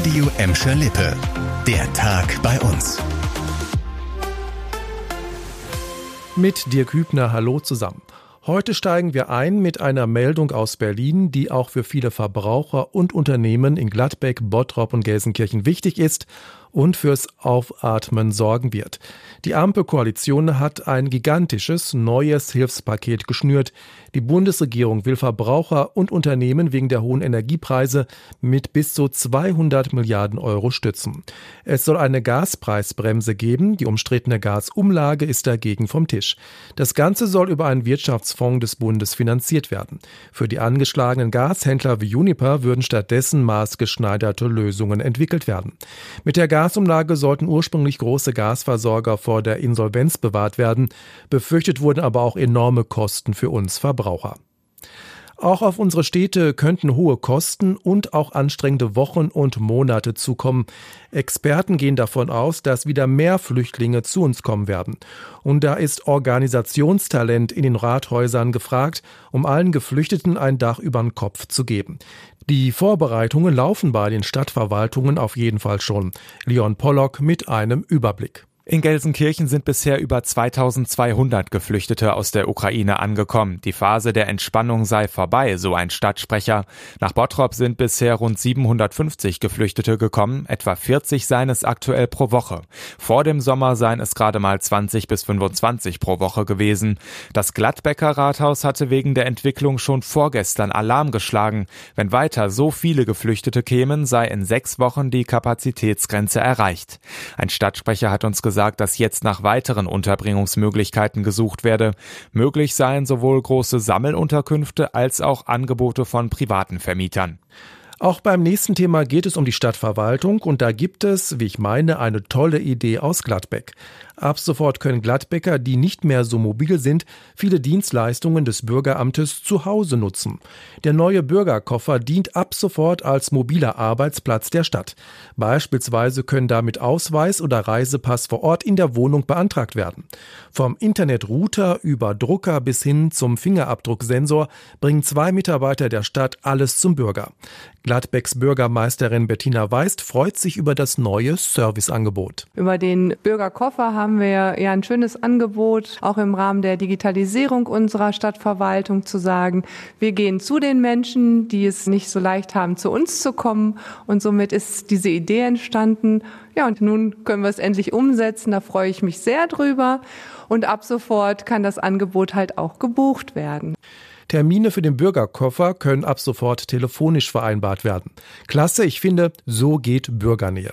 Radio Emscher Lippe. Der Tag bei uns. Mit Dirk Hübner, hallo zusammen. Heute steigen wir ein mit einer Meldung aus Berlin, die auch für viele Verbraucher und Unternehmen in Gladbeck, Bottrop und Gelsenkirchen wichtig ist und fürs Aufatmen sorgen wird. Die Ampelkoalition hat ein gigantisches neues Hilfspaket geschnürt. Die Bundesregierung will Verbraucher und Unternehmen wegen der hohen Energiepreise mit bis zu 200 Milliarden Euro stützen. Es soll eine Gaspreisbremse geben. Die umstrittene Gasumlage ist dagegen vom Tisch. Das Ganze soll über einen Wirtschaftsfonds des Bundes finanziert werden. Für die angeschlagenen Gashändler wie Juniper würden stattdessen maßgeschneiderte Lösungen entwickelt werden. Mit der Gasumlage sollten ursprünglich große Gasversorger vor der Insolvenz bewahrt werden. Befürchtet wurden aber auch enorme Kosten für uns Verbraucher. Auch auf unsere Städte könnten hohe Kosten und auch anstrengende Wochen und Monate zukommen. Experten gehen davon aus, dass wieder mehr Flüchtlinge zu uns kommen werden. Und da ist Organisationstalent in den Rathäusern gefragt, um allen Geflüchteten ein Dach über den Kopf zu geben. Die Vorbereitungen laufen bei den Stadtverwaltungen auf jeden Fall schon. Leon Pollock mit einem Überblick. In Gelsenkirchen sind bisher über 2200 Geflüchtete aus der Ukraine angekommen. Die Phase der Entspannung sei vorbei, so ein Stadtsprecher. Nach Bottrop sind bisher rund 750 Geflüchtete gekommen, etwa 40 seien es aktuell pro Woche. Vor dem Sommer seien es gerade mal 20 bis 25 pro Woche gewesen. Das Gladbecker Rathaus hatte wegen der Entwicklung schon vorgestern Alarm geschlagen. Wenn weiter so viele Geflüchtete kämen, sei in sechs Wochen die Kapazitätsgrenze erreicht. Ein Stadtsprecher hat uns gesagt, gesagt, dass jetzt nach weiteren Unterbringungsmöglichkeiten gesucht werde. Möglich seien sowohl große Sammelunterkünfte als auch Angebote von privaten Vermietern. Auch beim nächsten Thema geht es um die Stadtverwaltung und da gibt es, wie ich meine, eine tolle Idee aus Gladbeck. Ab sofort können Gladbecker, die nicht mehr so mobil sind, viele Dienstleistungen des Bürgeramtes zu Hause nutzen. Der neue Bürgerkoffer dient ab sofort als mobiler Arbeitsplatz der Stadt. Beispielsweise können damit Ausweis oder Reisepass vor Ort in der Wohnung beantragt werden. Vom Internetrouter über Drucker bis hin zum Fingerabdrucksensor bringen zwei Mitarbeiter der Stadt alles zum Bürger. Gladbecks Bürgermeisterin Bettina Weist freut sich über das neue Serviceangebot. Über den Bürgerkoffer haben wir ja ein schönes Angebot, auch im Rahmen der Digitalisierung unserer Stadtverwaltung zu sagen, wir gehen zu den Menschen, die es nicht so leicht haben, zu uns zu kommen. Und somit ist diese Idee entstanden. Ja, und nun können wir es endlich umsetzen. Da freue ich mich sehr drüber. Und ab sofort kann das Angebot halt auch gebucht werden. Termine für den Bürgerkoffer können ab sofort telefonisch vereinbart werden. Klasse, ich finde, so geht Bürgernähe.